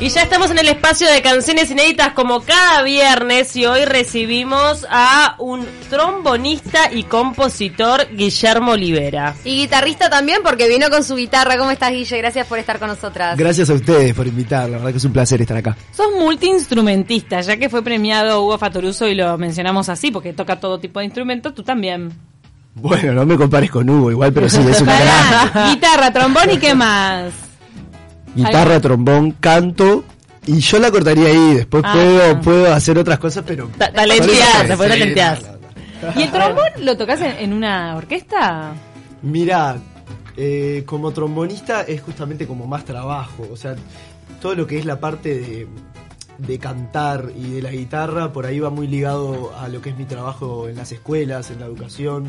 Y ya estamos en el espacio de canciones inéditas como cada viernes y hoy recibimos a un trombonista y compositor Guillermo Olivera. Y guitarrista también porque vino con su guitarra. ¿Cómo estás, Guille? Gracias por estar con nosotras. Gracias a ustedes por invitar, la verdad que es un placer estar acá. Sos multiinstrumentista, ya que fue premiado Hugo Fatoruso y lo mencionamos así porque toca todo tipo de instrumentos, tú también. Bueno, no me compares con Hugo igual, pero sí, es una gran... Guitarra, trombón y qué más. Guitarra, trombón, canto. Y yo la cortaría ahí, después Ah. puedo, puedo hacer otras cosas, pero... Ta- no, no, no. ¿Y el trombón lo tocas en, en una orquesta? Mira, eh, como trombonista es justamente como más trabajo, o sea, todo lo que es la parte de, de cantar y de la guitarra, por ahí va muy ligado a lo que es mi trabajo en las escuelas, en la educación,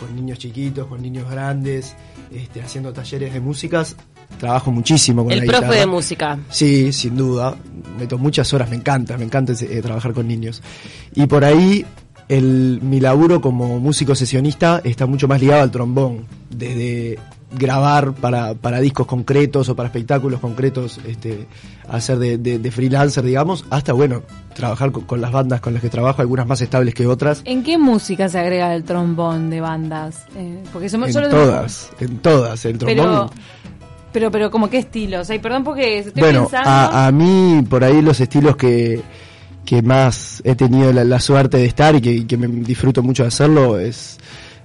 con niños chiquitos, con niños grandes, este, haciendo talleres de músicas. Trabajo muchísimo con El la profe de música. Sí, sin duda. Meto muchas horas, me encanta, me encanta eh, trabajar con niños. Y por ahí el, mi laburo como músico sesionista está mucho más ligado al trombón. Desde grabar para, para discos concretos o para espectáculos concretos, este, hacer de, de- de freelancer, digamos, hasta, bueno, trabajar con, con las bandas con las que trabajo, algunas más estables que otras. ¿En qué música se agrega el trombón de bandas? Eh, porque somos En solo- todas, en todas. El trombón. Pero, pero, pero, ¿como qué estilos? Ay, perdón porque estoy bueno, pensando. a, a mí por ahí los estilos que, que más he tenido la, la suerte de estar y que, y que me disfruto mucho de hacerlo es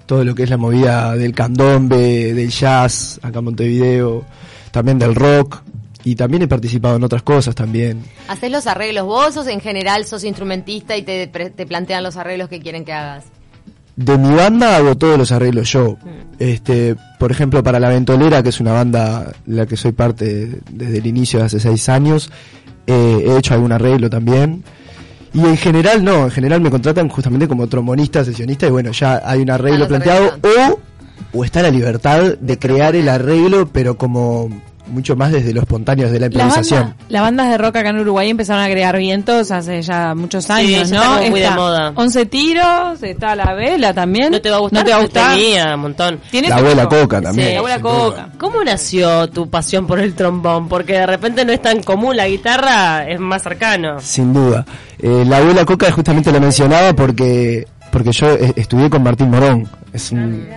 todo lo que es la movida del candombe, del jazz, acá en Montevideo, también del rock y también he participado en otras cosas también. ¿Haces los arreglos vos o en general sos instrumentista y te, te plantean los arreglos que quieren que hagas? De mi banda hago todos los arreglos yo. Este, por ejemplo, para La Ventolera, que es una banda la que soy parte desde el inicio de hace seis años, eh, he hecho algún arreglo también. Y en general no, en general me contratan justamente como trombonista, sesionista, y bueno, ya hay un arreglo planteado, o, o está la libertad de crear el arreglo, pero como mucho más desde lo espontáneo de la Las improvisación. bandas, las bandas de rock acá en Uruguay empezaron a agregar vientos hace ya muchos años, ya ¿no? está muy de moda. 11 tiros, está la vela también. ¿No te va a gustar? No te va a gustar. Tenía un montón. La abuela Coca también. Sí, La abuela duda. Coca. ¿Cómo nació tu pasión por el trombón? Porque de repente no es tan común, la guitarra es más cercano. Sin duda. Eh, la abuela Coca justamente lo mencionaba porque porque yo eh, estudié con Martín Morón. Es un,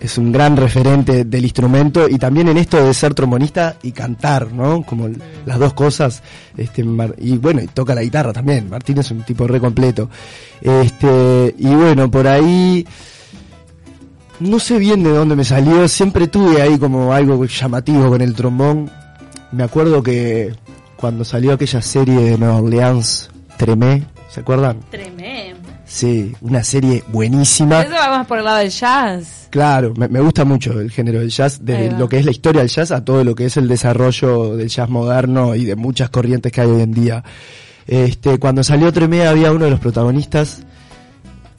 es un gran referente del instrumento y también en esto de ser trombonista y cantar, ¿no? Como las dos cosas. Este, y bueno, y toca la guitarra también. Martín es un tipo re completo. Este, y bueno, por ahí no sé bien de dónde me salió, siempre tuve ahí como algo llamativo con el trombón. Me acuerdo que cuando salió aquella serie de Nueva Orleans, Tremé, ¿se acuerdan? Tremendo. Sí, una serie buenísima. Eso va más por el lado del jazz. Claro, me, me gusta mucho el género del jazz, desde va. lo que es la historia del jazz a todo lo que es el desarrollo del jazz moderno y de muchas corrientes que hay hoy en día. Este, cuando salió Tremé había uno de los protagonistas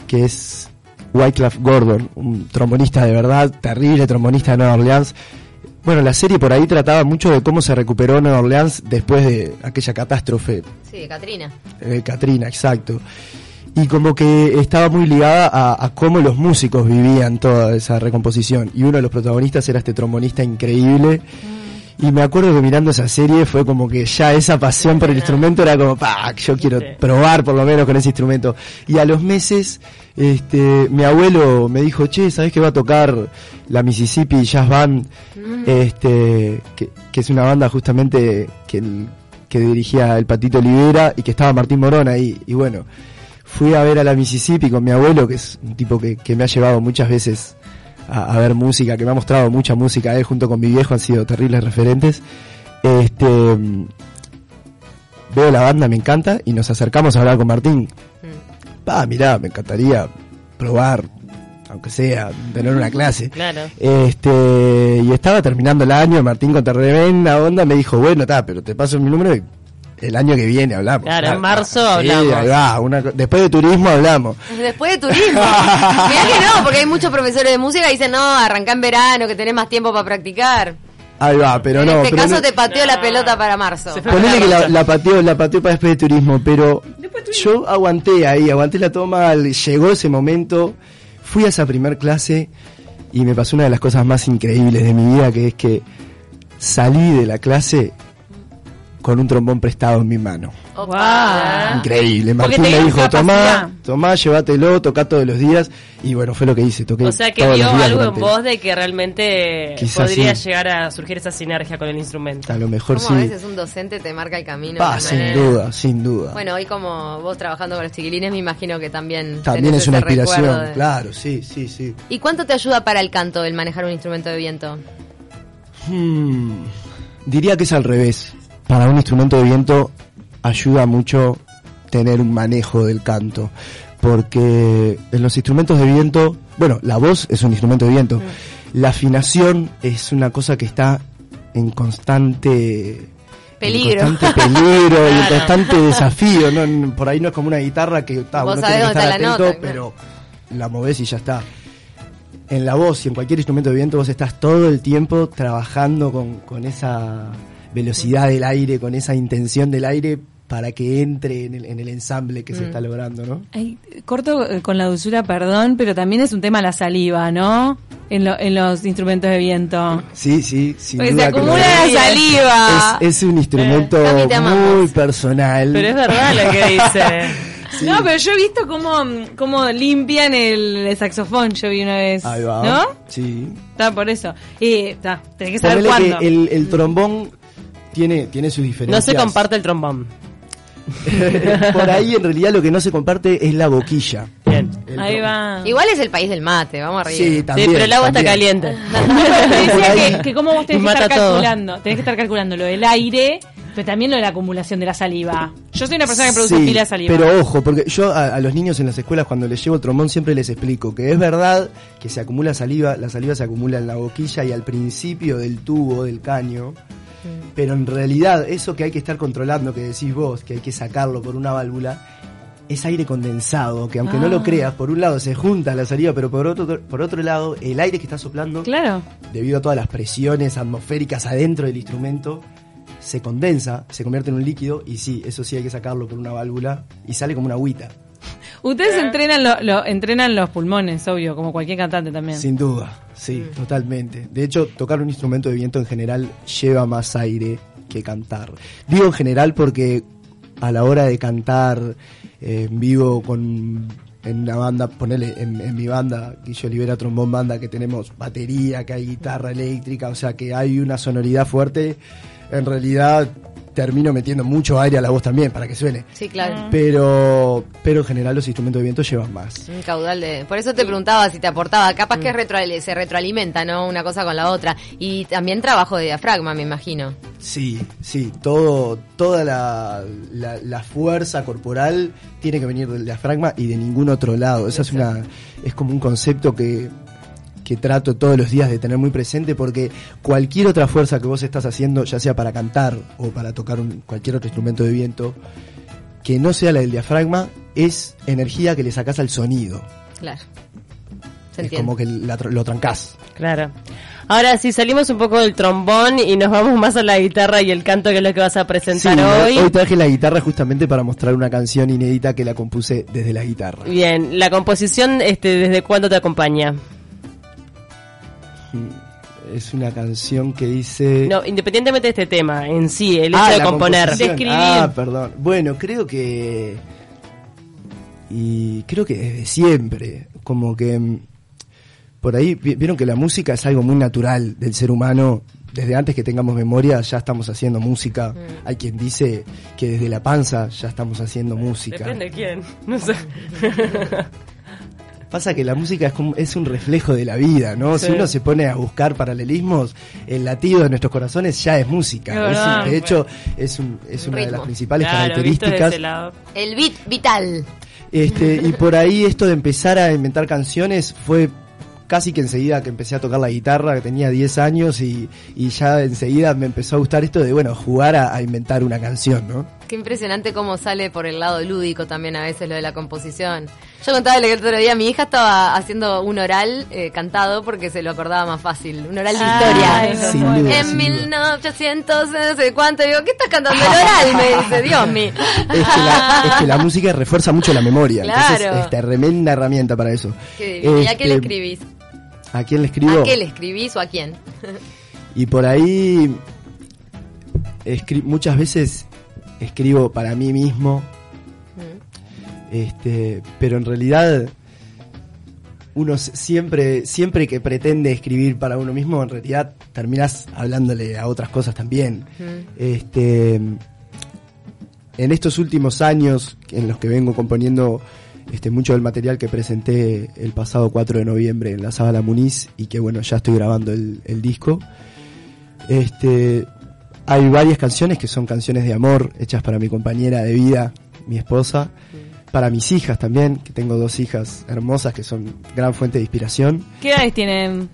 que es Wyclef Gordon, un trombonista de verdad, terrible trombonista de Nueva Orleans. Bueno, la serie por ahí trataba mucho de cómo se recuperó Nueva Orleans después de aquella catástrofe Sí, de Katrina. eh, Katrina, exacto. Y como que estaba muy ligada a, a cómo los músicos vivían toda esa recomposición. Y uno de los protagonistas era este trombonista increíble. Y me acuerdo que mirando esa serie fue como que ya esa pasión por el instrumento era como, pa, yo quiero Sí. probar por lo menos con ese instrumento. Y a los meses, este, mi abuelo me dijo, che, ¿sabes que va a tocar la Mississippi Jazz Band? Este, que, que es una banda justamente que, el- que dirigía el Patito Olivera y que estaba Martín Morón ahí. Y bueno, fui a ver a la Mississippi con mi abuelo, que es un tipo que, que me ha llevado muchas veces a, a ver música, que me ha mostrado mucha música. Él junto con mi viejo han sido terribles referentes. Este, mm, veo la banda, me encanta, y nos acercamos a hablar con Martín. Pa, mirá, me encantaría probar, aunque sea, tener una clase. Claro. Este, y estaba terminando el año, Martín con tremenda onda me dijo, bueno, está, pero te paso mi número y el año que viene hablamos. Claro, en marzo Sí, hablamos. ahí va, una después de turismo hablamos. Después de turismo. Mirá que no, porque hay muchos profesores de música que dicen, no, arrancá en verano, que tenés más tiempo para practicar. Ahí va, pero en no. este pero caso no- te pateó la pelota para marzo. Ponele que la, la pateó, la pateó para después de turismo, pero yo aguanté ahí, aguanté la toma, le- llegó ese momento, fui a esa primer clase y me pasó una de las cosas más increíbles de mi vida, que es que salí de la clase con un trombón prestado en mi mano. Opa. Increíble. Martín me dijo, tomá, tomá, llévatelo, toca todos los días. Y bueno, fue lo que hice, toqué O sea que todos vio algo en vos de que realmente Quizás podría sí. llegar a surgir esa sinergia con el instrumento. A lo mejor Como sí. a veces un docente te marca el camino. Pa, sin manera. duda, sin duda. Bueno, hoy como vos trabajando con los chiquilines, me imagino que también. También tenés es una inspiración, de- claro, sí, sí, sí. ¿Y cuánto te ayuda para el canto el manejar un instrumento de viento? Hmm, diría que es al revés. Para un instrumento de viento ayuda mucho tener un manejo del canto. Porque en los instrumentos de viento, bueno, la voz es un instrumento de viento. La afinación es una cosa que está en constante Peligro. En constante peligro y en Claro. constante desafío. ¿no? Por ahí no es como una guitarra que está, uno tiene que estar la atento, nota, pero la movés y ya está. En la voz y en cualquier instrumento de viento vos estás todo el tiempo trabajando con, con esa velocidad del aire, con esa intención del aire para que entre en el, en el ensamble que se está logrando, ¿no? Ay, corto eh, con la dulzura, perdón, pero también es un tema la saliva, ¿no? En, lo- en los instrumentos de viento. Sí, sí, sin Porque se duda acumula la saliva. Es, es un instrumento amamos. muy personal. Pero es verdad lo que dice. Sí. No, pero yo he visto cómo, cómo limpian el, el saxofón, yo vi una vez. Ahí va. ¿No? Sí. Está por eso. Y está, tenés que saber Ponele cuándo. que el, el trombón tiene, tiene sus No diferencias. se comparte el trombón. Por ahí en realidad lo que no se comparte es la boquilla. Bien. El Ahí va. Igual es el país del mate, vamos arriba. Sí, Sí, también. pero el agua está caliente. Te decía que, que cómo vos tenés que estar todo. calculando. Tenés que estar calculando lo del aire, pero también lo de la acumulación de la saliva. Yo soy una persona que produce Sí, pila de saliva. Pero ojo, porque yo a, a los niños en las escuelas cuando les llevo el trombón siempre les explico que es verdad que se acumula saliva, la saliva se acumula en la boquilla y al principio del tubo, del caño, pero en realidad eso que hay que estar controlando, que decís vos, que hay que sacarlo por una válvula, es aire condensado, que aunque no Ah. lo creas, por un lado se junta la saliva, pero por otro, por otro lado el aire que está soplando Claro. debido a todas las presiones atmosféricas adentro del instrumento, se condensa, se convierte en un líquido y sí, eso sí hay que sacarlo por una válvula y sale como una agüita, Ustedes entrenan, lo, lo- entrenan los pulmones, obvio, como cualquier cantante también. sin duda, sí, totalmente. De hecho, tocar un instrumento de viento en general lleva más aire que cantar. Digo en general porque a la hora de cantar eh, en vivo con en una banda, ponele en, en mi banda, Guillo Olivera Trombón Banda, que tenemos batería, que hay guitarra eléctrica, o sea que hay una sonoridad fuerte, en realidad termino metiendo mucho aire a la voz también para que suene. Sí, claro. Pero, pero en general los instrumentos de viento llevan más. Un caudal de... Por eso te preguntaba si te aportaba. Capaz que retro- se retroalimenta, ¿no? Una cosa con la otra. Y también trabajo de diafragma, me imagino. Sí, sí, todo, toda la, la, la fuerza corporal tiene que venir del diafragma y de ningún otro lado. Esa es una, es como un concepto que, que trato todos los días de tener muy presente porque cualquier otra fuerza que vos estás haciendo, ya sea para cantar o para tocar un- cualquier otro instrumento de viento, que no sea la del diafragma, es energía que le sacás al sonido. Claro. Se Es entiende. como que la lo trancás. Claro. Ahora, si salimos un poco del trombón y nos vamos más a la guitarra y el canto, que es lo que vas a Sí, presentar hoy hoy. traje la guitarra justamente para mostrar una canción inédita que la compuse desde la guitarra. Bien, la composición, este, ¿desde cuándo te acompaña? Es una canción que dice... No, independientemente de este tema, en sí, el hecho Ah, de componer. De escribir. Ah, perdón. Bueno, creo que... Y creo que desde siempre, como que... mm, Por ahí vi- vieron que la música es algo muy natural del ser humano. Desde antes que tengamos memoria ya estamos haciendo música. Mm. Hay quien dice que desde la panza ya estamos haciendo música. Depende de quién, no sé. Pasa que la música es, como- es un reflejo de la vida, ¿no? Sí. Si uno se pone a buscar paralelismos, el latido de nuestros corazones ya es música. Es un- de hecho, es, un- es Un una de las principales Claro, características. El beat vital. Este, y por ahí esto de empezar a inventar canciones fue casi que enseguida que empecé a tocar la guitarra, que tenía 10 años y, y ya enseguida me empezó a gustar esto de, bueno, jugar a, a inventar una canción, ¿no? Qué impresionante cómo sale por el lado lúdico también a veces lo de la composición. Yo contaba el otro día, mi hija estaba haciendo un oral eh, cantado porque se lo acordaba más fácil. Un oral de Ay, historia. Sin bueno. duda, En sin duda. 1800, no sé cuánto, digo, ¿qué estás cantando el oral? Me dice, Dios mío. Es que, la, es que la música refuerza mucho la memoria. Entonces, Claro. es tremenda herramienta para eso. ¿Y a qué le Este, escribís? ¿A quién le escribo? ¿A qué le escribís o a quién? Y por ahí muchas veces escribo para mí mismo, este, pero en realidad uno siempre, siempre que pretende escribir para uno mismo, en realidad terminas hablándole a otras cosas también. Este, en estos últimos años en los que vengo componiendo este, mucho del material que presenté el pasado 4 de noviembre en la Sala Muniz y que bueno, ya estoy grabando el, el disco. Este, hay varias canciones que son canciones de amor hechas para mi compañera de vida, mi esposa, para mis hijas también, que tengo dos hijas hermosas que son gran fuente de inspiración. ¿Qué edades tienen?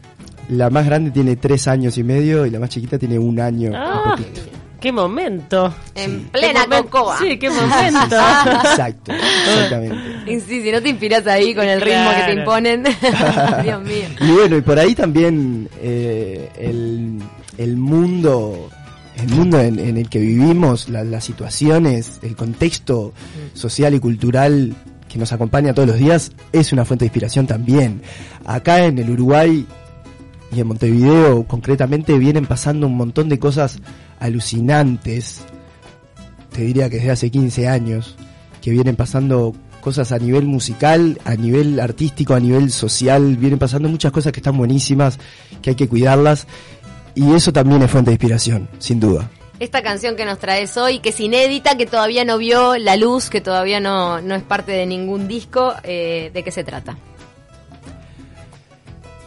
La más grande tiene tres años y medio y la más chiquita tiene un año. Ah, poquito. qué momento. En plena cocoa. Sí, qué momento. Exacto, exactamente. Y sí, si no te inspiras ahí con el ritmo que te imponen. Dios mío. Y bueno, y por ahí también eh, el, el mundo, el mundo en, en el que vivimos, la- las situaciones, el contexto social y cultural que nos acompaña todos los días es una fuente de inspiración también. Acá en el Uruguay y en Montevideo concretamente vienen pasando un montón de cosas alucinantes, te diría que desde hace 15 años, que vienen pasando cosas a nivel musical, a nivel artístico, a nivel social, vienen pasando muchas cosas que están buenísimas, que hay que cuidarlas, y eso también es fuente de inspiración, sin duda. Esta canción que nos traes hoy, que es inédita, que todavía no vio la luz, que todavía no, no es parte de ningún disco, eh, ¿de qué se trata?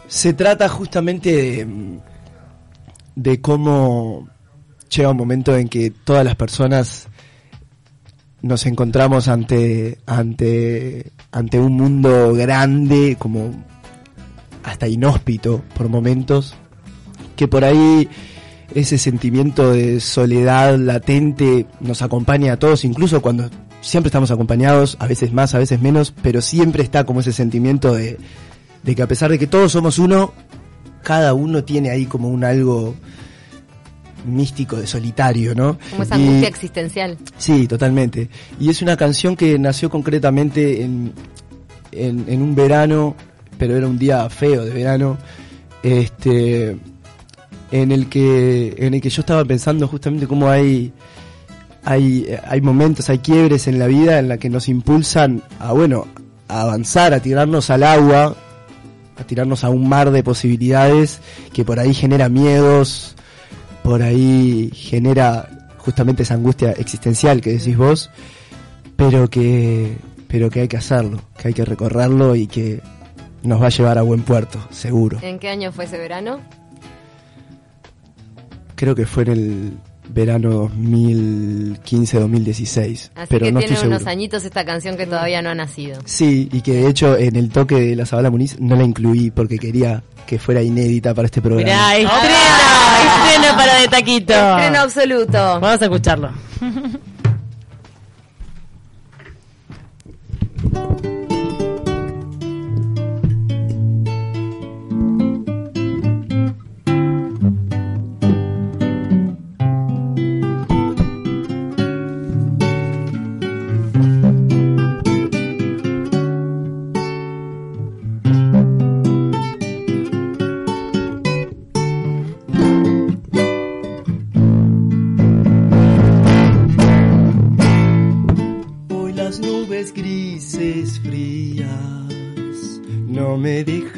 Se trata justamente de, de cómo llega un momento en que todas las personas nos encontramos ante, ante, ante un mundo grande, como hasta inhóspito por momentos, que por ahí ese sentimiento de soledad latente nos acompaña a todos, incluso cuando siempre estamos acompañados, a veces más, a veces menos, pero siempre está como ese sentimiento de, de que a pesar de que todos somos uno, cada uno tiene ahí como un algo místico de solitario, ¿no? Como esa Y- angustia existencial. Sí, totalmente. Y es una canción que nació concretamente en, en, en un verano, pero era un día feo de verano, este, en el que, en el que yo estaba pensando justamente cómo hay, hay, hay momentos, hay quiebres en la vida en la que nos impulsan a, bueno, a avanzar, a tirarnos al agua, a tirarnos a un mar de posibilidades que por ahí genera miedos, por ahí genera justamente esa angustia existencial que decís vos, pero que, pero que hay que hacerlo, que hay que recorrerlo y que nos va a llevar a buen puerto, seguro. ¿En qué año fue ese verano? Creo que fue en el verano 2015-2016, Así pero que no tiene estoy unos seguro. añitos esta canción que todavía no ha nacido. Sí, y que de hecho en el toque de la Zabala Muniz no la incluí porque quería que fuera inédita para este programa. Mirá, estreno, estreno para de taquito. Estreno absoluto. Vamos a escucharlo.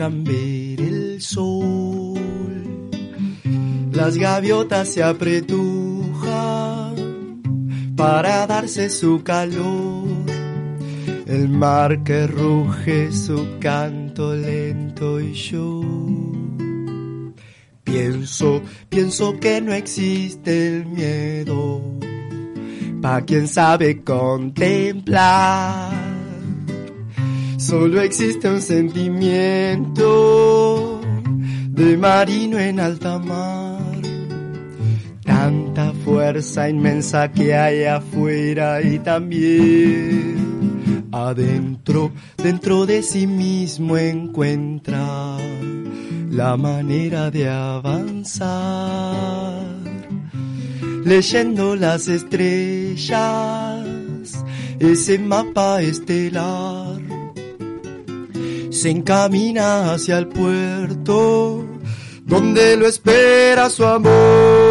Dejan ver el sol. Las gaviotas se apretujan para darse su calor. El mar que ruge su canto lento y yo pienso, pienso que no existe el miedo pa' quien sabe contemplar. Solo existe un sentimiento de marino en alta mar. Tanta fuerza inmensa que hay afuera y también adentro, dentro de sí mismo encuentra la manera de avanzar leyendo las estrellas, ese mapa estelar se encamina hacia el puerto donde lo espera su amor.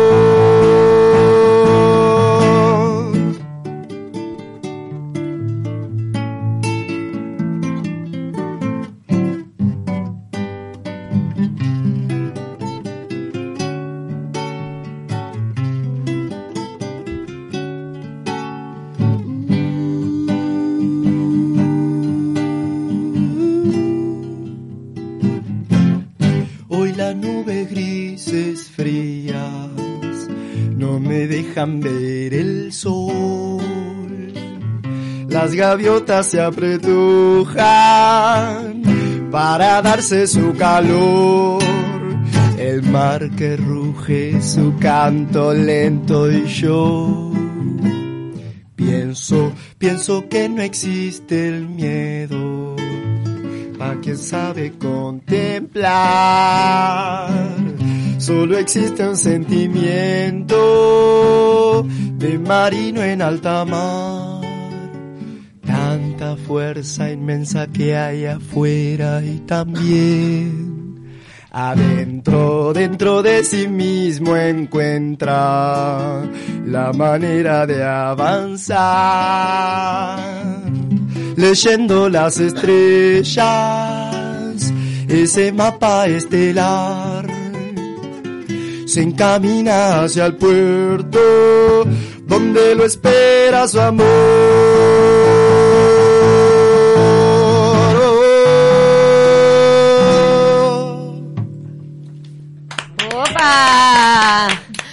Gaviotas se apretujan para darse su calor. El mar que ruge su canto lento y yo pienso, pienso que no existe el miedo. A quien sabe contemplar, solo existe un sentimiento de marino en alta mar. Fuerza inmensa que hay afuera y también adentro, dentro de sí mismo encuentra la manera de avanzar. Leyendo las estrellas, ese mapa estelar se encamina hacia el puerto donde lo espera su amor.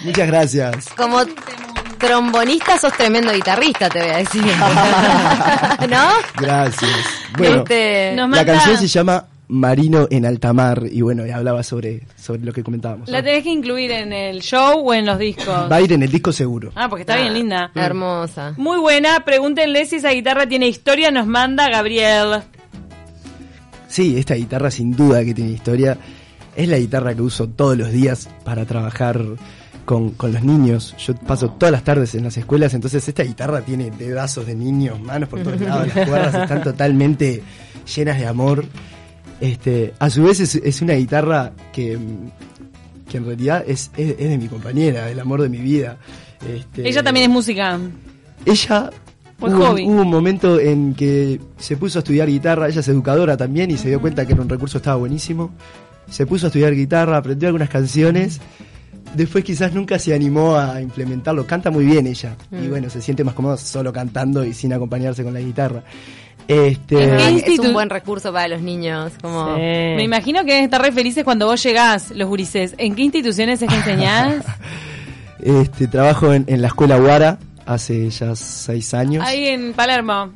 Muchas gracias. Como trombonista sos tremendo guitarrista, te voy a decir. ¿No? Gracias. Bueno, Este, Nos la manda- canción se llama Marino en alta mar y bueno, y hablaba sobre, sobre lo que comentábamos. ¿La tenés que incluir en el show o en los discos? Va a ir en el disco seguro. Ah, porque está bien linda. Hermosa. Muy buena. Pregúntenle si esa guitarra tiene historia. Nos manda Gabriel. Sí, esta guitarra sin duda que tiene historia. Es la guitarra que uso todos los días para trabajar con, con los niños. Yo paso todas las tardes en las escuelas, entonces esta guitarra tiene dedazos de niños, manos por todos lados, las cuerdas están totalmente llenas de amor. Este, a su vez es, es una guitarra que, que en realidad es, es, es de mi compañera, el amor de mi vida. Este, Ella también es música. ella Fue hubo, hobby. hubo un momento en que se puso a estudiar guitarra, ella es educadora también y se dio cuenta que era un recurso estaba buenísimo. Se puso a estudiar guitarra, aprendió algunas canciones. Después quizás nunca se animó a implementarlo. Canta muy bien ella. Y Mm. bueno, se siente más cómodo solo cantando y sin acompañarse con la guitarra. Este, Es, un buen recurso para los niños. Como... Me imagino que deben estar re felices cuando vos llegás, los gurises. ¿En qué instituciones es que enseñás? este, trabajo en, en la escuela Guara hace ya seis años. Ahí en Palermo.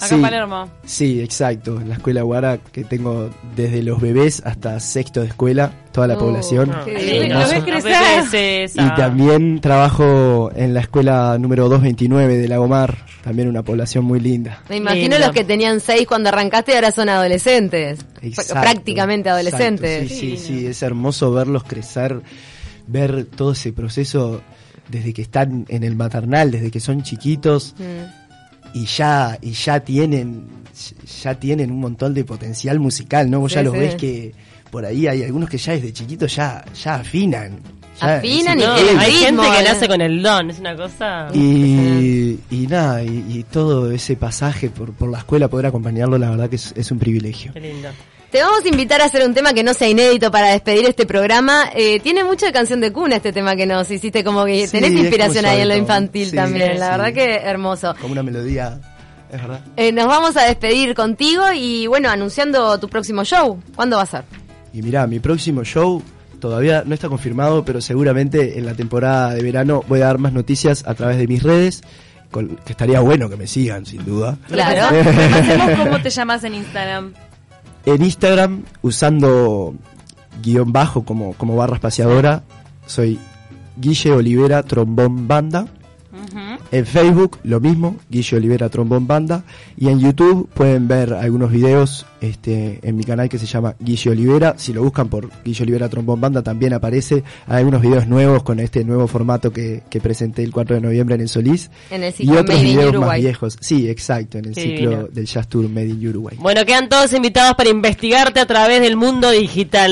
Acá Sí. en Palermo. Sí, exacto. En la escuela Guara que tengo desde los bebés hasta sexto de escuela, toda la Oh, población. no, Lo ves no crecer. creces, Y también trabajo en la escuela número 229 de Lagomar, también una población muy linda. Me imagino los que tenían seis cuando arrancaste y ahora son adolescentes. Exacto, Prácticamente exacto, adolescentes. Sí, sí, sí, es hermoso verlos crecer, ver todo ese proceso desde que están en el maternal, desde que son chiquitos Mm. Y ya y ya tienen ya tienen un montón de potencial musical, ¿no? Vos Sí, ya los sí. ves que por ahí hay algunos que ya desde chiquitos ya ya afinan. Ya- Afinan y No, hay ritmo, gente que eh. nace con el don, es una cosa. Y, y nada, y, y todo ese pasaje por, por la escuela, poder acompañarlo, la verdad que es, es un privilegio. Qué lindo. Te vamos a invitar a hacer un tema que no sea inédito para despedir este programa. Eh, tiene mucho de canción de cuna este tema que nos hiciste, como que Sí, tenés inspiración ahí en lo infantil sí, también. La sí. verdad que hermoso. Como una melodía, es verdad. Eh, nos vamos a despedir contigo y bueno, anunciando tu próximo show. ¿Cuándo va a ser? Y mirá, mi próximo show todavía no está confirmado, pero seguramente en la temporada de verano voy a dar más noticias a través de mis redes, con- que estaría bueno que me sigan, sin duda. Claro. Hacemos cómo te llamas en Instagram. En Instagram, usando guion bajo como, como barra espaciadora, soy Guille Olivera Trombón Banda. En Facebook lo mismo, Guille Olivera Trombón Banda. Y en YouTube pueden ver algunos videos este, en mi canal que se llama Guille Olivera. Si lo buscan por Guille Olivera Trombón Banda también aparece. Hay algunos videos nuevos con este nuevo formato que, que presenté el 4 de noviembre en el Solís. En el y ciclo otros Made in videos más Uruguay. viejos. Sí, exacto, en el Qué ciclo divino. del Jazz Tour Made in Uruguay. Bueno, quedan todos invitados para investigarte a través del mundo digital.